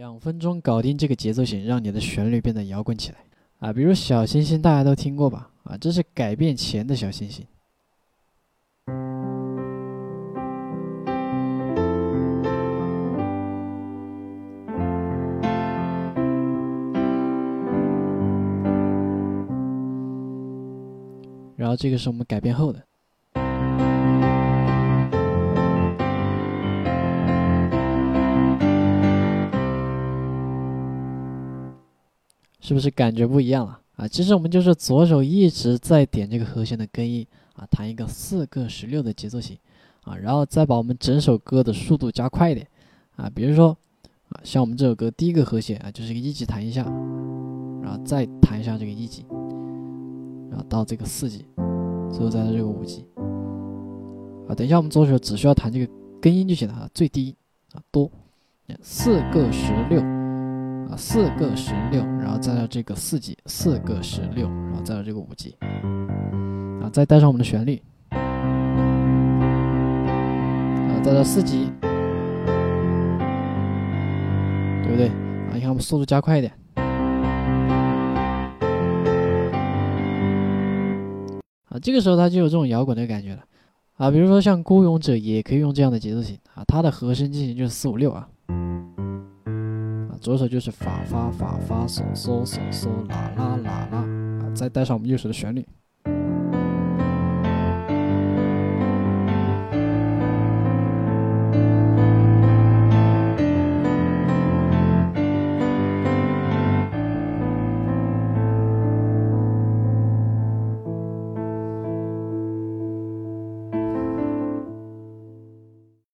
两分钟搞定这个节奏型，让你的旋律变得摇滚起来啊！比如小星星，大家都听过吧？啊，这是改变前的小星星。然后这个是我们改变后的。是不是感觉不一样了啊？其实我们就是左手一直在点这个和弦的根音啊，弹一个四个十六的节奏型啊，然后再把我们整首歌的速度加快一点啊。比如说啊，像我们这首歌第一个和弦啊，就是一个一级弹一下，然后再弹一下这个一级，然后到这个四级，最后再到这个五级啊。等一下我们左手只需要弹这个根音就行了啊，最低啊多四个十六。四个十六，然后再到这个四级，四个十六，然后再到这个五级，啊，再带上我们的旋律，啊，再到四级，对不对？啊，你看我们速度加快一点，啊，这个时候它就有这种摇滚的感觉了，啊，比如说像《孤勇者》也可以用这样的节奏型，啊，它的和声进行就是四五六啊。左手就是发发发发嗦嗦嗦嗦啦啦啦啦啊，再带上我们右手的旋律。